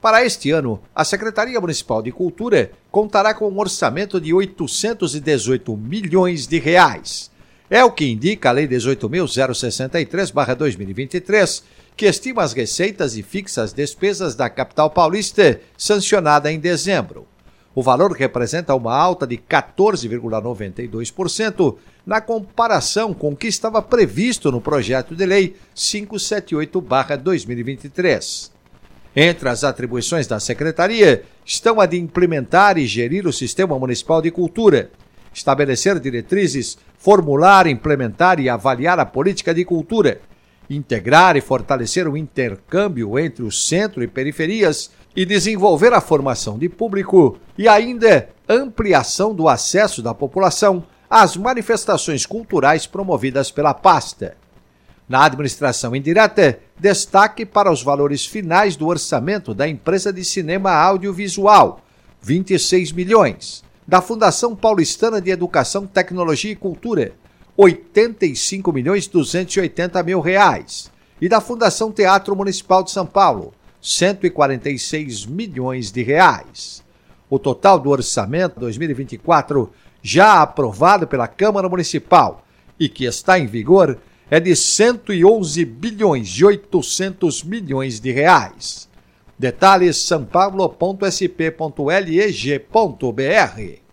Para este ano, a Secretaria Municipal de Cultura contará com um orçamento de 818 milhões de reais. É o que indica a Lei 18.063-2023, que estima as receitas e fixa as despesas da capital paulista, sancionada em dezembro. O valor representa uma alta de 14,92% na comparação com o que estava previsto no projeto de lei 578-2023. Entre as atribuições da Secretaria estão a de implementar e gerir o Sistema Municipal de Cultura, estabelecer diretrizes, formular, implementar e avaliar a política de cultura, integrar e fortalecer o intercâmbio entre o centro e periferias e desenvolver a formação de público e ainda ampliação do acesso da população às manifestações culturais promovidas pela pasta. Na administração indireta, destaque para os valores finais do orçamento da empresa de cinema audiovisual, 26 milhões, da Fundação Paulistana de Educação, Tecnologia e Cultura, 85 milhões 280 mil reais, e da Fundação Teatro Municipal de São Paulo, 146 milhões de reais. O total do orçamento 2024, já aprovado pela Câmara Municipal e que está em vigor, é de 111 bilhões e 800 milhões de reais. Detalhes sãopaulo.sp.leg.br